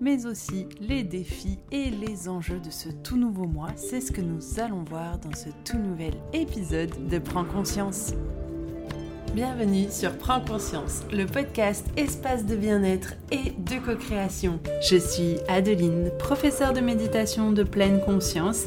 mais aussi les défis et les enjeux de ce tout nouveau mois C'est ce que nous allons voir dans ce tout nouvel épisode de Prends conscience. Bienvenue sur Prends conscience, le podcast espace de bien-être et de co-création. Je suis Adeline, professeure de méditation de pleine conscience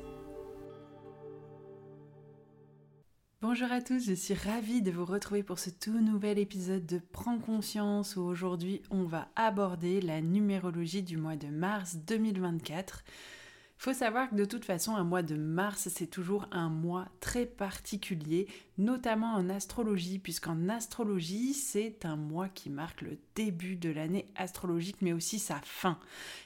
Bonjour à tous, je suis ravie de vous retrouver pour ce tout nouvel épisode de Prends conscience où aujourd'hui on va aborder la numérologie du mois de mars 2024 faut savoir que de toute façon, un mois de mars, c'est toujours un mois très particulier, notamment en astrologie, puisqu'en astrologie, c'est un mois qui marque le début de l'année astrologique, mais aussi sa fin.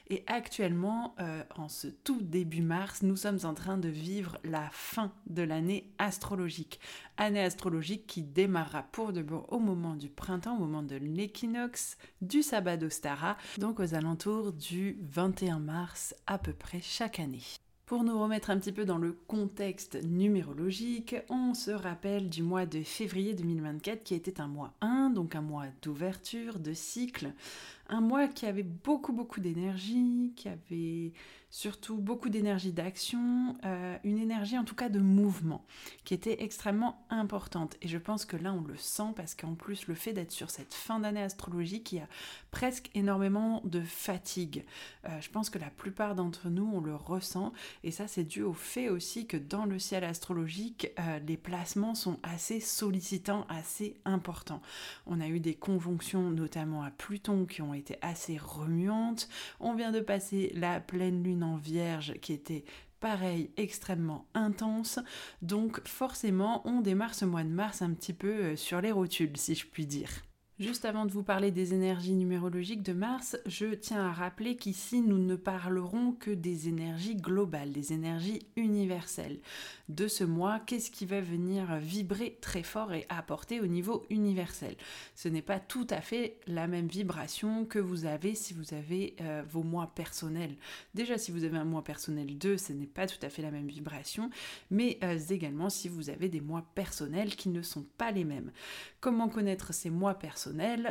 Et actuellement, euh, en ce tout début mars, nous sommes en train de vivre la fin de l'année astrologique. Année astrologique qui démarrera pour de bon au moment du printemps, au moment de l'équinoxe, du sabbat d'Ostara, donc aux alentours du 21 mars à peu près chaque année. Pour nous remettre un petit peu dans le contexte numérologique, on se rappelle du mois de février 2024 qui était un mois 1, donc un mois d'ouverture, de cycle, un mois qui avait beaucoup beaucoup d'énergie, qui avait surtout beaucoup d'énergie d'action, euh, une énergie en tout cas de mouvement qui était extrêmement importante. Et je pense que là on le sent parce qu'en plus le fait d'être sur cette fin d'année astrologique, il y a presque énormément de fatigue. Euh, je pense que la plupart d'entre nous on le ressent et ça c'est dû au fait aussi que dans le ciel astrologique euh, les placements sont assez sollicitants, assez importants. On a eu des conjonctions notamment à Pluton qui ont été assez remuantes. On vient de passer la pleine lune vierge qui était pareil, extrêmement intense. Donc forcément, on démarre ce mois de mars un petit peu euh, sur les rotules, si je puis dire. Juste avant de vous parler des énergies numérologiques de Mars, je tiens à rappeler qu'ici nous ne parlerons que des énergies globales, des énergies universelles. De ce mois, qu'est-ce qui va venir vibrer très fort et apporter au niveau universel? Ce n'est pas tout à fait la même vibration que vous avez si vous avez euh, vos mois personnels. Déjà, si vous avez un mois personnel 2, ce n'est pas tout à fait la même vibration, mais euh, également si vous avez des mois personnels qui ne sont pas les mêmes. Comment connaître ces mois personnels?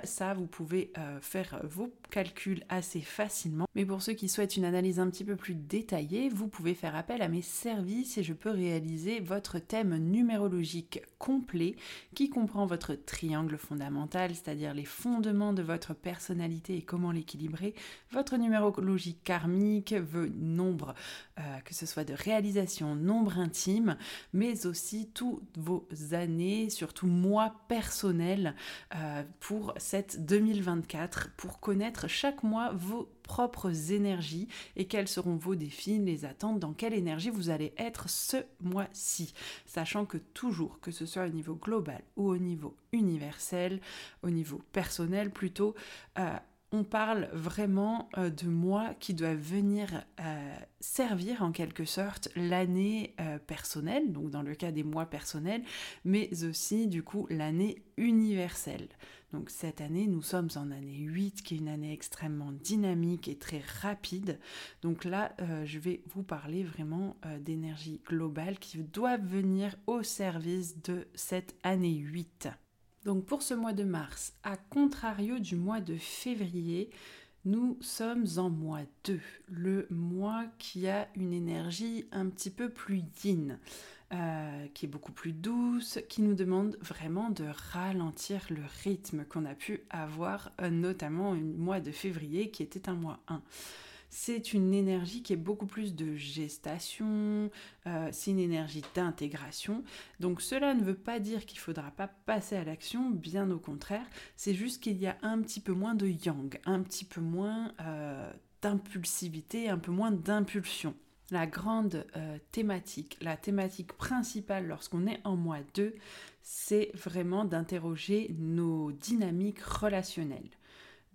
Ça vous pouvez euh, faire vos calculs assez facilement. Mais pour ceux qui souhaitent une analyse un petit peu plus détaillée, vous pouvez faire appel à mes services et je peux réaliser votre thème numérologique complet qui comprend votre triangle fondamental, c'est-à-dire les fondements de votre personnalité et comment l'équilibrer, votre numérologie karmique, vos nombres, euh, que ce soit de réalisation, nombre intime, mais aussi toutes vos années, surtout mois personnels euh, pour cette 2024 pour connaître chaque mois vos propres énergies et quels seront vos défis, les attentes, dans quelle énergie vous allez être ce mois-ci. Sachant que toujours, que ce soit au niveau global ou au niveau universel, au niveau personnel plutôt, euh, on parle vraiment euh, de mois qui doivent venir euh, servir en quelque sorte l'année euh, personnelle, donc dans le cas des mois personnels, mais aussi du coup l'année universelle. Donc cette année, nous sommes en année 8, qui est une année extrêmement dynamique et très rapide. Donc là, je vais vous parler vraiment d'énergie globale qui doivent venir au service de cette année 8. Donc pour ce mois de mars, à contrario du mois de février, nous sommes en mois 2, le mois qui a une énergie un petit peu plus yin, euh, qui est beaucoup plus douce, qui nous demande vraiment de ralentir le rythme qu'on a pu avoir, euh, notamment au mois de février qui était un mois 1 c'est une énergie qui est beaucoup plus de gestation, euh, c'est une énergie d'intégration. Donc cela ne veut pas dire qu'il ne faudra pas passer à l'action, bien au contraire, c'est juste qu'il y a un petit peu moins de yang, un petit peu moins euh, d'impulsivité, un peu moins d'impulsion. La grande euh, thématique, la thématique principale lorsqu'on est en mois 2, c'est vraiment d'interroger nos dynamiques relationnelles.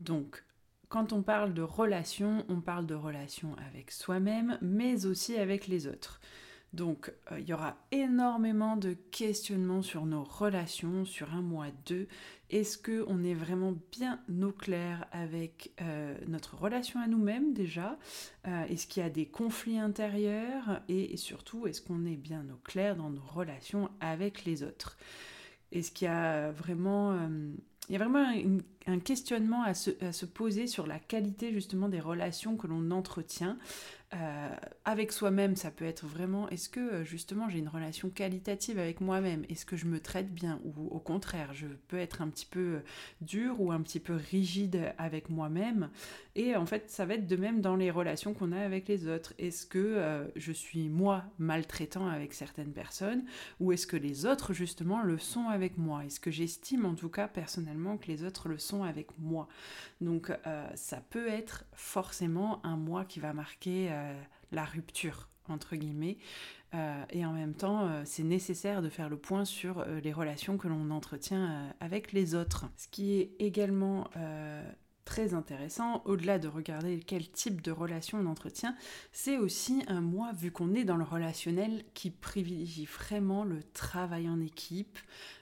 Donc, quand on parle de relations, on parle de relations avec soi-même, mais aussi avec les autres. Donc euh, il y aura énormément de questionnements sur nos relations sur un mois 2. Est-ce qu'on est vraiment bien au clair avec euh, notre relation à nous-mêmes déjà? Euh, Est-ce qu'il y a des conflits intérieurs? Et surtout, est-ce qu'on est bien au clair dans nos relations avec les autres? Est-ce qu'il y a vraiment... il y a vraiment un questionnement à se, poser sur la qualité justement des relations que l'on entretient. Euh, avec soi-même, ça peut être vraiment, est-ce que euh, justement j'ai une relation qualitative avec moi-même? Est-ce que je me traite bien? Ou au contraire, je peux être un petit peu euh, dur ou un petit peu rigide avec moi-même? Et en fait, ça va être de même dans les relations qu'on a avec les autres. Est-ce que je suis moi maltraitant avec certaines personnes? Ou est-ce que les autres justement le sont avec moi? Est-ce que j'estime en tout cas personnellement que les autres le sont avec moi Donc ça peut être forcément un moi qui va marquer euh, la rupture, entre guillemets. Euh, et en même temps, euh, c'est nécessaire de faire le point sur les relations que l'on entretient avec les autres. Ce qui est également très intéressant, au-delà de regarder quel type de relation on entretient, c'est aussi un moi, vu qu'on est dans le relationnel, qui privilégie vraiment le travail en équipe,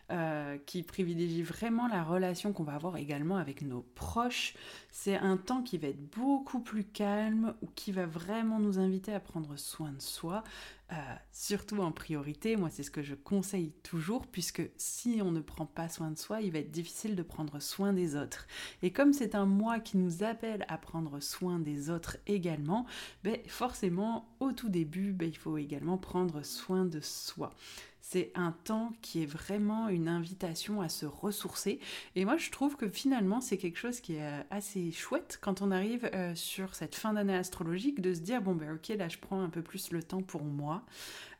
euh, qui privilégie vraiment la relation qu'on va avoir également avec nos proches. C'est un temps qui va être beaucoup plus calme ou qui va vraiment nous inviter à prendre soin de soi, euh, surtout en priorité. Moi, c'est ce que je conseille toujours, puisque si on ne prend pas soin de soi, il va être difficile de prendre soin des autres. Et comme c'est un moi qui nous appelle à prendre soin des autres également, ben, forcément, au tout début, ben, il faut également prendre soin de soi. C'est un temps qui est vraiment une invitation à se ressourcer. Et moi, je trouve que finalement, c'est quelque chose qui est euh, assez chouette quand on arrive euh, sur cette fin d'année astrologique de se dire, bon, ben ok, là, je prends un peu plus le temps pour moi,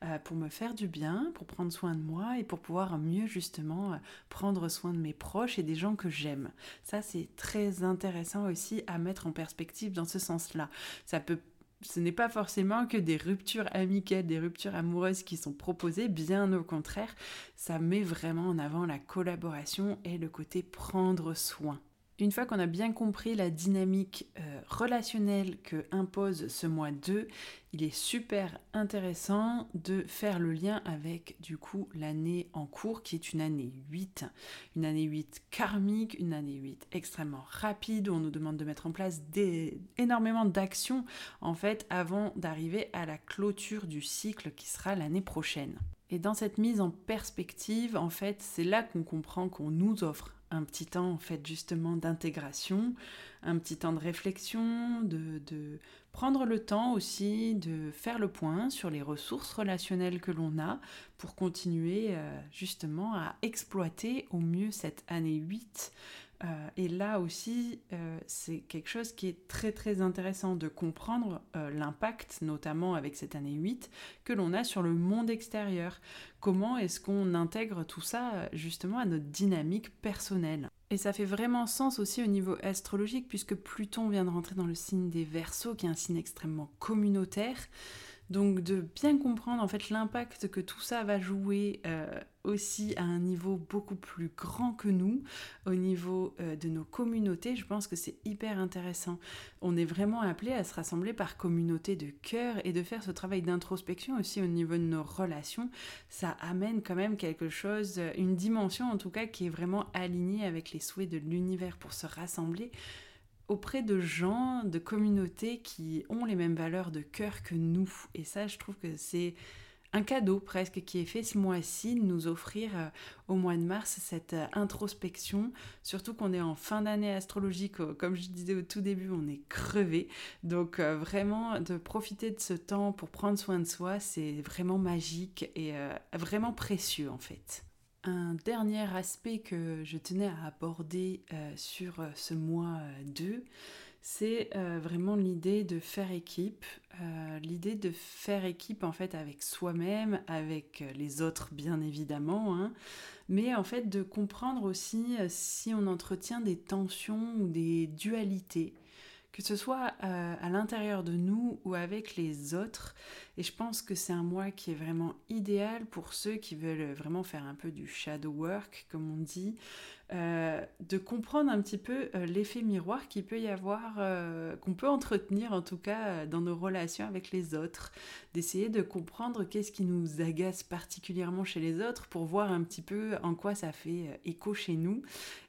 euh, pour me faire du bien, pour prendre soin de moi et pour pouvoir mieux justement prendre soin de mes proches et des gens que j'aime. Ça, c'est très intéressant aussi à mettre en perspective dans ce sens-là. Ça peut ce n'est pas forcément que des ruptures amicales, des ruptures amoureuses qui sont proposées, bien au contraire, ça met vraiment en avant la collaboration et le côté prendre soin. Une fois qu'on a bien compris la dynamique euh, relationnelle que impose ce mois 2, il est super intéressant de faire le lien avec du coup l'année en cours qui est une année 8. Une année 8 karmique, une année 8 extrêmement rapide où on nous demande de mettre en place énormément d'actions en fait avant d'arriver à la clôture du cycle qui sera l'année prochaine. Et dans cette mise en perspective, en fait, c'est là qu'on comprend qu'on nous offre un petit temps en fait justement d'intégration, un petit temps de réflexion, de, prendre le temps aussi de faire le point sur les ressources relationnelles que l'on a pour continuer euh, justement à exploiter au mieux cette année 8 euh, et là aussi, euh, c'est quelque chose qui est très très intéressant de comprendre euh, l'impact, notamment avec cette année 8, que l'on a sur le monde extérieur. Comment est-ce qu'on intègre tout ça justement à notre dynamique personnelle? Et ça fait vraiment sens aussi au niveau astrologique, puisque Pluton vient de rentrer dans le signe des Verseaux, qui est un signe extrêmement communautaire. Donc de bien comprendre en fait l'impact que tout ça va jouer euh, aussi à un niveau beaucoup plus grand que nous, au niveau euh, de nos communautés, je pense que c'est hyper intéressant. On est vraiment appelé à se rassembler par communauté de cœur et de faire ce travail d'introspection aussi au niveau de nos relations. Ça amène quand même quelque chose, une dimension en tout cas qui est vraiment alignée avec les souhaits de l'univers pour se rassembler auprès de gens, de communautés qui ont les mêmes valeurs de cœur que nous. Et ça, je trouve que c'est un cadeau presque qui est fait ce mois-ci, de nous offrir euh, au mois de mars cette euh, introspection, surtout qu'on est en fin d'année astrologique, comme je disais au tout début, on est crevé. Donc euh, vraiment de profiter de ce temps pour prendre soin de soi, c'est vraiment magique et vraiment précieux en fait. Un dernier aspect que je tenais à aborder euh, sur euh, ce mois 2, euh, c'est vraiment l'idée de faire équipe, l'idée de faire équipe en fait avec soi-même, avec les autres bien évidemment, hein, mais en fait de comprendre aussi si on entretient des tensions ou des dualités que ce soit euh, à l'intérieur de nous ou avec les autres. Et je pense que c'est un mois qui est vraiment idéal pour ceux qui veulent vraiment faire un peu du shadow work, comme on dit, euh, de comprendre un petit peu euh, l'effet miroir qu'il peut y avoir, euh, qu'on peut entretenir en tout cas dans nos relations avec les autres, d'essayer de comprendre qu'est-ce qui nous agace particulièrement chez les autres pour voir un petit peu en quoi ça fait écho chez nous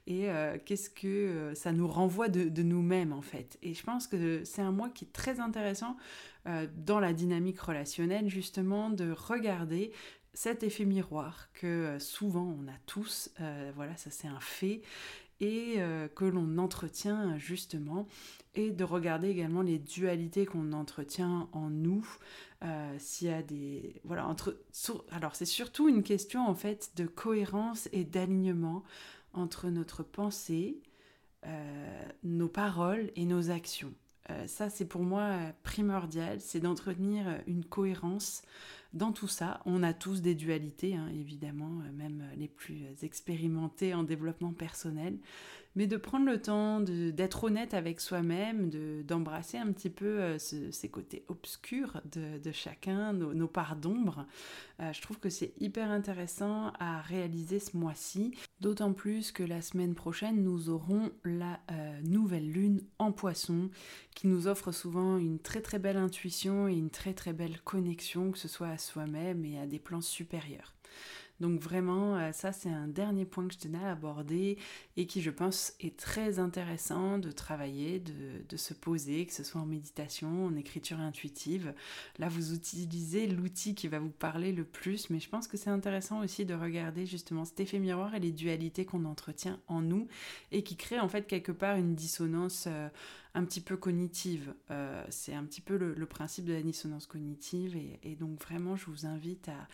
et qu'est-ce que ça nous renvoie de, de nous-mêmes en fait. Et je pense que c'est un mois qui est très intéressant dans la dynamique relationnelle justement de regarder cet effet miroir que euh, souvent on a tous, euh, voilà, ça c'est un fait, et euh, que l'on entretient justement, et de regarder également les dualités qu'on entretient en nous, s'il y a des... Voilà, entre... alors c'est surtout une question en fait de cohérence et d'alignement entre notre pensée, nos paroles et nos actions. ça c'est pour moi primordial, c'est d'entretenir une cohérence dans tout ça, on a tous des dualités, hein, évidemment, euh, même les plus expérimentés en développement personnel, mais de prendre le temps d'être honnête avec soi-même, d'embrasser un petit peu euh, ces côtés obscurs de, chacun, nos, parts d'ombre. Euh, je trouve que c'est hyper intéressant à réaliser ce mois-ci, d'autant plus que la semaine prochaine, nous aurons la euh, nouvelle lune en poisson, qui nous offre souvent une très très belle intuition et une très très belle connexion, que ce soit à soi-même et à des plans supérieurs. Donc vraiment, euh, ça c'est un dernier point que je tenais à aborder et qui je pense est très intéressant de travailler, de, se poser, que ce soit en méditation, en écriture intuitive. Là, vous utilisez l'outil qui va vous parler le plus, mais je pense que c'est intéressant aussi de regarder justement cet effet miroir et les dualités qu'on entretient en nous et qui créent en fait quelque part une dissonance. Euh, un petit peu cognitive. Euh, c'est un petit peu le, principe de la dissonance cognitive et donc vraiment je vous invite à,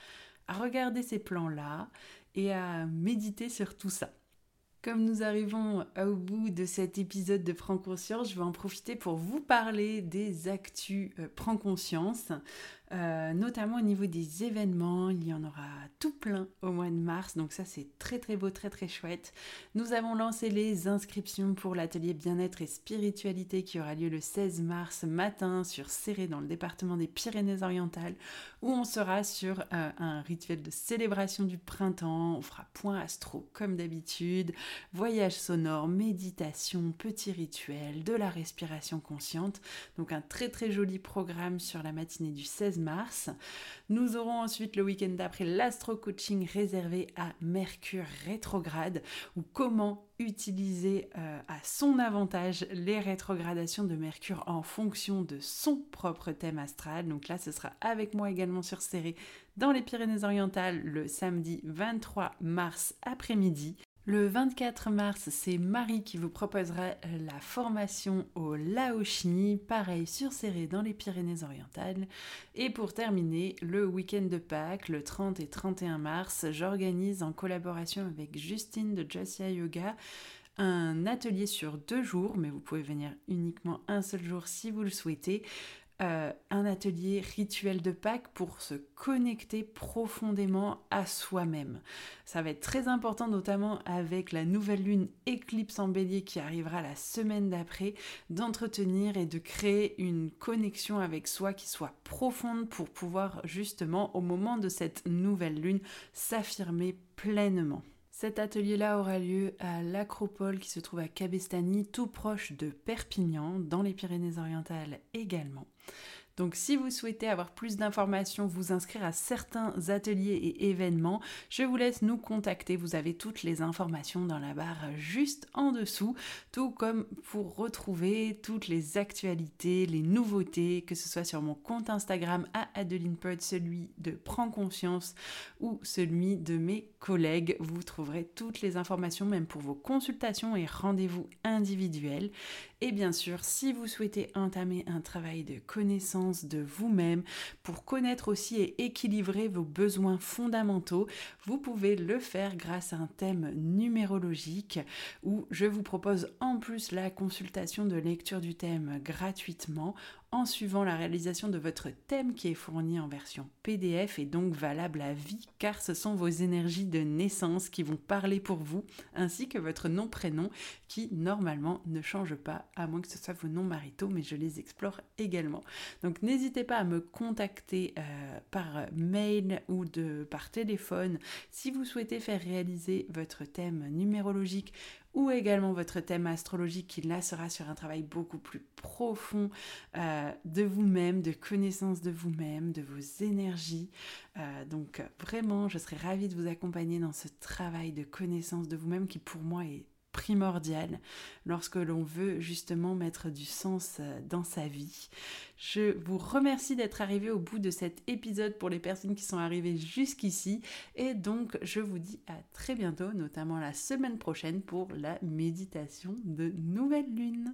à regarder ces plans-là et à méditer sur tout ça. Comme nous arrivons au bout de cet épisode de Prends conscience, je vais en profiter pour vous parler des actus euh, Prends conscience. Euh, notamment au niveau des événements. Il y en aura plein au mois de mars, donc ça c'est très très beau, très très chouette. Nous avons lancé les inscriptions pour l'atelier bien-être et spiritualité qui aura lieu le 16 mars matin sur Serré dans le département des Pyrénées-Orientales, où on sera sur euh, un rituel de célébration du printemps. On fera point astro comme d'habitude, voyage sonore, méditation, petit rituel, de la respiration consciente. Donc un très très joli programme sur la matinée du 16 mars. Nous aurons ensuite le week-end d'après l'astro-coaching réservé à Mercure rétrograde ou comment utiliser euh, à son avantage les rétrogradations de Mercure en fonction de son propre thème astral. Donc là, ce sera avec moi également sur Serré dans les Pyrénées-Orientales le samedi 23 mars après-midi. Le 24 mars, c'est Marie qui vous proposera euh, la formation au Laoshi, pareil sur Serré dans les Pyrénées-Orientales. Et pour terminer, le week-end de Pâques, le 30 et 31 mars, j'organise en collaboration avec Justine de Jassia Yoga un atelier sur deux jours, mais vous pouvez venir uniquement un seul jour si vous le souhaitez, euh, un atelier rituel de Pâques pour se connecter profondément à soi-même. Ça va être très important, notamment avec la nouvelle lune éclipse en bélier qui arrivera la semaine d'après, d'entretenir et de créer une connexion avec soi qui soit profonde pour pouvoir justement, au moment de cette nouvelle lune, s'affirmer pleinement. Cet atelier-là aura lieu à l'Acropole qui se trouve à Cabestany, tout proche de Perpignan, dans les Pyrénées-Orientales également. Donc si vous souhaitez avoir plus d'informations, vous inscrire à certains ateliers et événements, je vous laisse nous contacter. Vous avez toutes les informations dans la barre juste en dessous, tout comme pour retrouver toutes les actualités, les nouveautés, que ce soit sur mon compte Instagram à Adeline celui de Prends Conscience ou celui de mes collègues. Vous trouverez toutes les informations, même pour vos consultations et rendez-vous individuels. Et bien sûr, si vous souhaitez entamer un travail de connaissance de vous-même pour connaître aussi et équilibrer vos besoins fondamentaux, vous pouvez le faire grâce à un thème numérologique où je vous propose en plus la consultation de lecture du thème gratuitement en suivant la réalisation de votre thème qui est fourni en version PDF et donc valable à vie car ce sont vos énergies de naissance qui vont parler pour vous ainsi que votre nom-prénom qui normalement ne change pas à moins que ce soit vos noms maritaux mais je les explore également. Donc n'hésitez pas à me contacter euh, par mail ou de, par téléphone si vous souhaitez faire réaliser votre thème numérologique ou également votre thème astrologique qui là sera sur un travail beaucoup plus profond euh, de vous-même, de connaissance de vous-même, de vos énergies. Euh, donc vraiment, je serais ravie de vous accompagner dans ce travail de connaissance de vous-même qui pour moi est primordial lorsque l'on veut justement mettre du sens euh, dans sa vie. Je vous remercie d'être arrivé au bout de cet épisode pour les personnes qui sont arrivées jusqu'ici et donc je vous dis à très bientôt, notamment la semaine prochaine pour la méditation de nouvelle lune.